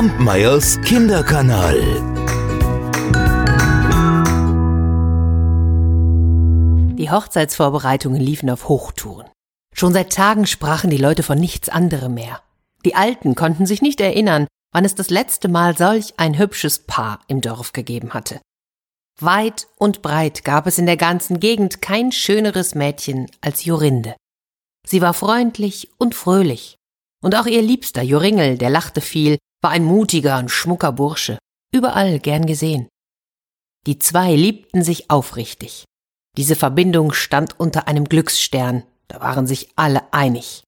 Kampmeyers Kinderkanal. Die Hochzeitsvorbereitungen liefen auf Hochtouren. Schon seit Tagen sprachen die Leute von nichts anderem mehr. Die Alten konnten sich nicht erinnern, wann es das letzte Mal solch ein hübsches Paar im Dorf gegeben hatte. Weit und breit gab es in der ganzen Gegend kein schöneres Mädchen als Jorinde. Sie war freundlich und fröhlich. Und auch ihr Liebster Joringel, der lachte viel, war ein mutiger und schmucker Bursche, überall gern gesehen. Die zwei liebten sich aufrichtig. Diese Verbindung stand unter einem Glücksstern, da waren sich alle einig.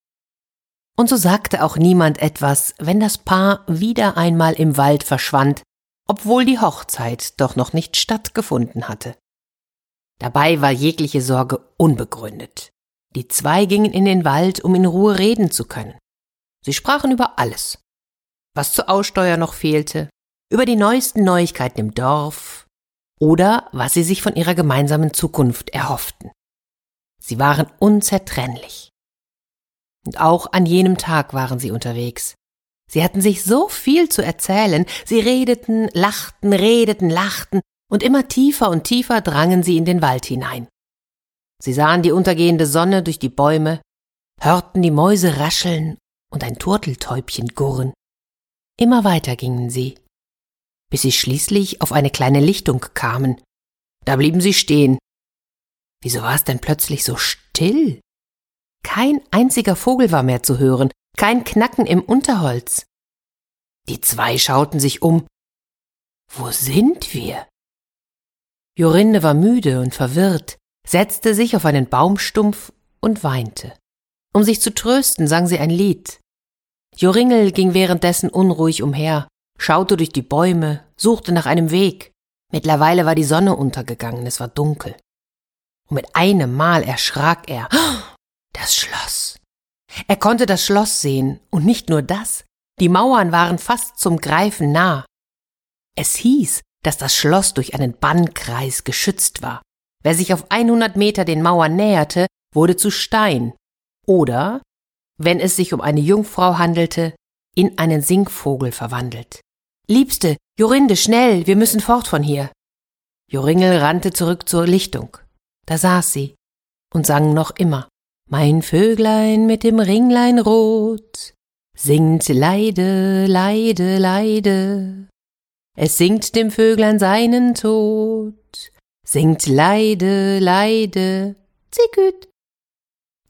Und so sagte auch niemand etwas, wenn das Paar wieder einmal im Wald verschwand, obwohl die Hochzeit doch noch nicht stattgefunden hatte. Dabei war jegliche Sorge unbegründet. Die zwei gingen in den Wald, um in Ruhe reden zu können. Sie sprachen über alles. Was zur Aussteuer noch fehlte, über die neuesten Neuigkeiten im Dorf oder was sie sich von ihrer gemeinsamen Zukunft erhofften. Sie waren unzertrennlich. Und auch an jenem Tag waren sie unterwegs. Sie hatten sich so viel zu erzählen, sie redeten, lachten, redeten, lachten, und immer tiefer und tiefer drangen sie in den Wald hinein. Sie sahen die untergehende Sonne durch die Bäume, hörten die Mäuse rascheln und ein Turteltäubchen gurren. Immer weiter gingen sie, bis sie schließlich auf eine kleine Lichtung kamen. Da blieben sie stehen. Wieso war es denn plötzlich so still? Kein einziger Vogel war mehr zu hören, kein Knacken im Unterholz. Die zwei schauten sich um. Wo sind wir? Jorinde war müde und verwirrt, setzte sich auf einen Baumstumpf und weinte. Um sich zu trösten, sang sie ein Lied. Joringel ging währenddessen unruhig umher, schaute durch die Bäume, suchte nach einem Weg. Mittlerweile war die Sonne untergegangen, es war dunkel. Und mit einem Mal erschrak er. Das Schloss. Er konnte das Schloss sehen, und nicht nur das, die Mauern waren fast zum Greifen nah. Es hieß, dass das Schloss durch einen Bannkreis geschützt war. Wer sich auf 100 Meter den Mauern näherte, wurde zu Stein oder wenn es sich um eine Jungfrau handelte, in einen Singvogel verwandelt. Liebste, Jorinde, schnell, wir müssen fort von hier. Joringel rannte zurück zur Lichtung. Da saß sie und sang noch immer. Mein Vöglein mit dem Ringlein rot singt Leide, Leide, Leide. Es singt dem Vöglein seinen Tod, singt Leide, Leide, Zicküt,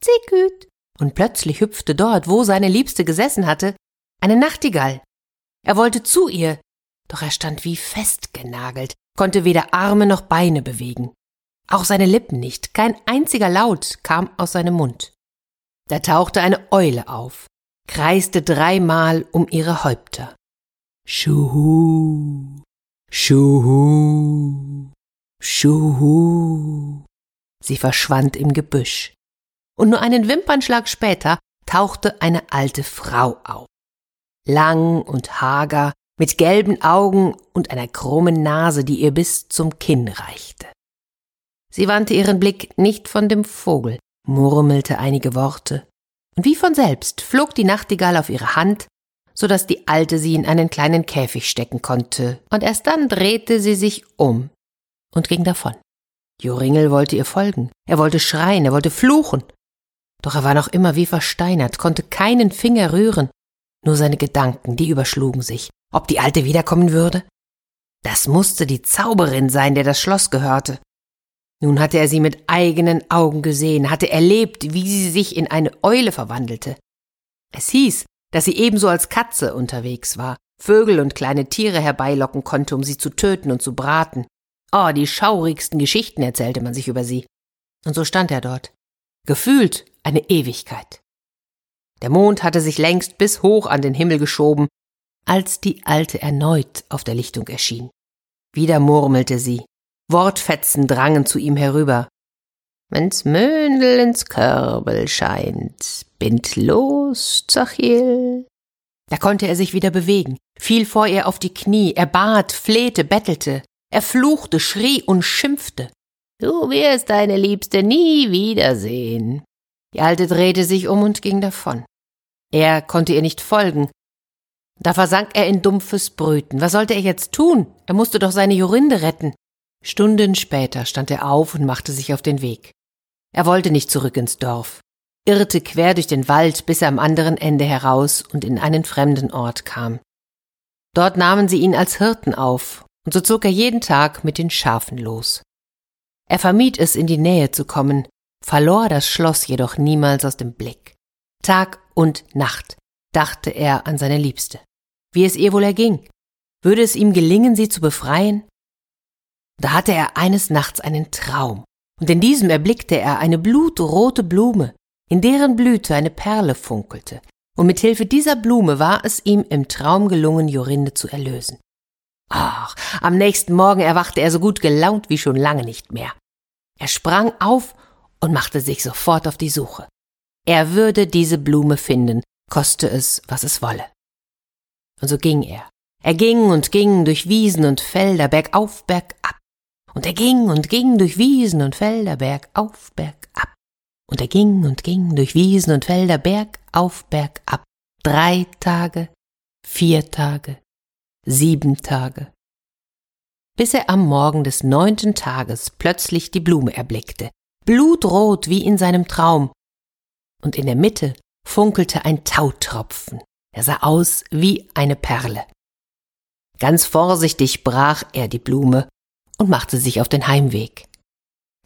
Zicküt und plötzlich hüpfte dort, wo seine Liebste gesessen hatte, eine Nachtigall. Er wollte zu ihr, doch er stand wie festgenagelt, konnte weder Arme noch Beine bewegen. Auch seine Lippen nicht, kein einziger Laut kam aus seinem Mund. Da tauchte eine Eule auf, kreiste dreimal um ihre Häupter. Schuhu, Schuhu, Schuhu. Sie verschwand im Gebüsch und nur einen Wimpernschlag später tauchte eine alte Frau auf. Lang und hager, mit gelben Augen und einer krummen Nase, die ihr bis zum Kinn reichte. Sie wandte ihren Blick nicht von dem Vogel, murmelte einige Worte, und wie von selbst flog die Nachtigall auf ihre Hand, so dass die Alte sie in einen kleinen Käfig stecken konnte, und erst dann drehte sie sich um und ging davon. Joringel wollte ihr folgen, er wollte schreien, er wollte fluchen, doch er war noch immer wie versteinert, konnte keinen Finger rühren. Nur seine Gedanken, die überschlugen sich. Ob die Alte wiederkommen würde? Das musste die Zauberin sein, der das Schloss gehörte. Nun hatte er sie mit eigenen Augen gesehen, hatte erlebt, wie sie sich in eine Eule verwandelte. Es hieß, dass sie ebenso als Katze unterwegs war, Vögel und kleine Tiere herbeilocken konnte, um sie zu töten und zu braten. Oh, die schaurigsten Geschichten erzählte man sich über sie. Und so stand er dort, gefühlt eine Ewigkeit. Der Mond hatte sich längst bis hoch an den Himmel geschoben, als die Alte erneut auf der Lichtung erschien. Wieder murmelte sie. Wortfetzen drangen zu ihm herüber. Wenn's Möndel ins Körbel scheint, bind los, Zachiel. Da konnte er sich wieder bewegen, fiel vor ihr auf die Knie, er bat, flehte, bettelte, er fluchte, schrie und schimpfte. Du wirst deine Liebste nie wiedersehen. Die Alte drehte sich um und ging davon. Er konnte ihr nicht folgen. Da versank er in dumpfes Brüten. Was sollte er jetzt tun? Er musste doch seine Jorinde retten. Stunden später stand er auf und machte sich auf den Weg. Er wollte nicht zurück ins Dorf, irrte quer durch den Wald, bis er am anderen Ende heraus und in einen fremden Ort kam. Dort nahmen sie ihn als Hirten auf, und so zog er jeden Tag mit den Schafen los. Er vermied es, in die Nähe zu kommen, verlor das Schloss jedoch niemals aus dem Blick. Tag und Nacht dachte er an seine Liebste. Wie es ihr wohl erging. Würde es ihm gelingen, sie zu befreien? Da hatte er eines Nachts einen Traum, und in diesem erblickte er eine blutrote Blume, in deren Blüte eine Perle funkelte, und mit Hilfe dieser Blume war es ihm im Traum gelungen, Jorinde zu erlösen. Ach, am nächsten Morgen erwachte er so gut gelaunt wie schon lange nicht mehr. Er sprang auf und machte sich sofort auf die Suche. Er würde diese Blume finden, koste es, was es wolle. Und so ging er. Er ging und ging durch Wiesen und Felder, bergauf, bergab. Und er ging und ging durch Wiesen und Felder, bergauf, bergab. Und er ging und ging durch Wiesen und Felder, bergauf, bergab. Drei Tage, vier Tage, sieben Tage. Bis er am Morgen des neunten Tages plötzlich die Blume erblickte, blutrot wie in seinem Traum. Und in der Mitte funkelte ein Tautropfen. Er sah aus wie eine Perle. Ganz vorsichtig brach er die Blume und machte sich auf den Heimweg.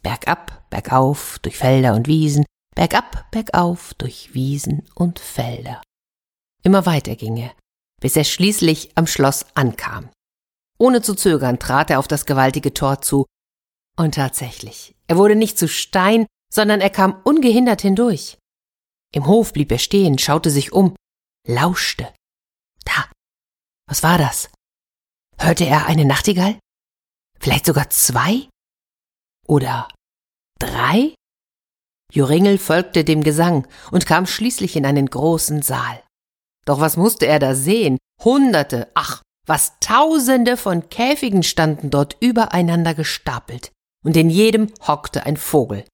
Bergab, bergauf, durch Felder und Wiesen, bergab, bergauf, durch Wiesen und Felder. Immer weiter ging er, bis er schließlich am Schloss ankam. Ohne zu zögern trat er auf das gewaltige Tor zu, und tatsächlich, er wurde nicht zu Stein, sondern er kam ungehindert hindurch. Im Hof blieb er stehen, schaute sich um, lauschte. Da. Was war das? Hörte er eine Nachtigall? Vielleicht sogar zwei? Oder drei? Joringel folgte dem Gesang und kam schließlich in einen großen Saal. Doch was musste er da sehen? Hunderte, ach, was Tausende von Käfigen standen dort übereinander gestapelt, und in jedem hockte ein Vogel.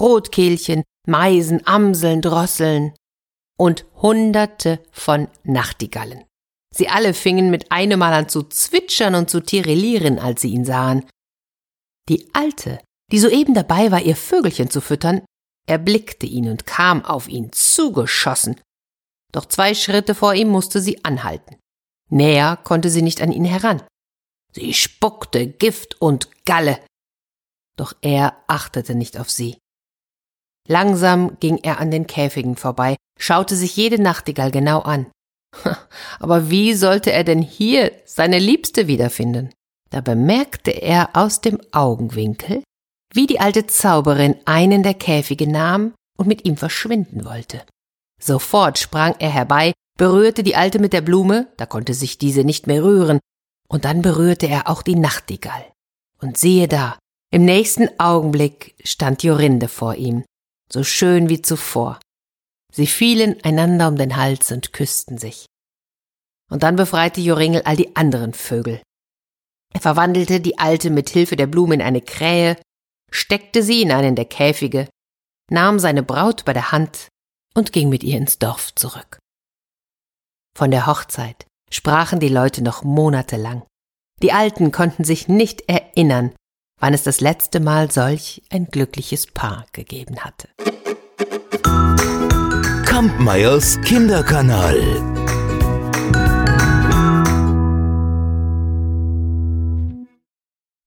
Rotkehlchen, Meisen, Amseln, Drosseln und Hunderte von Nachtigallen. Sie alle fingen mit einem Mal an zu zwitschern und zu tirillieren, als sie ihn sahen. Die Alte, die soeben dabei war, ihr Vögelchen zu füttern, erblickte ihn und kam auf ihn zugeschossen. Doch zwei Schritte vor ihm musste sie anhalten. Näher konnte sie nicht an ihn heran. Sie spuckte Gift und Galle. Doch er achtete nicht auf sie. Langsam ging er an den Käfigen vorbei, schaute sich jede Nachtigall genau an. Aber wie sollte er denn hier seine Liebste wiederfinden? Da bemerkte er aus dem Augenwinkel, wie die alte Zauberin einen der Käfige nahm und mit ihm verschwinden wollte. Sofort sprang er herbei, berührte die Alte mit der Blume, da konnte sich diese nicht mehr rühren, und dann berührte er auch die Nachtigall. Und siehe da, im nächsten Augenblick stand Jorinde vor ihm, so schön wie zuvor. Sie fielen einander um den Hals und küssten sich. Und dann befreite Joringel all die anderen Vögel. Er verwandelte die Alte mit Hilfe der Blume in eine Krähe, steckte sie in einen der Käfige, nahm seine Braut bei der Hand und ging mit ihr ins Dorf zurück. Von der Hochzeit sprachen die Leute noch monatelang. Die Alten konnten sich nicht erinnern, wann es das letzte Mal solch ein glückliches Paar gegeben hatte. Kampmeyers Kinderkanal.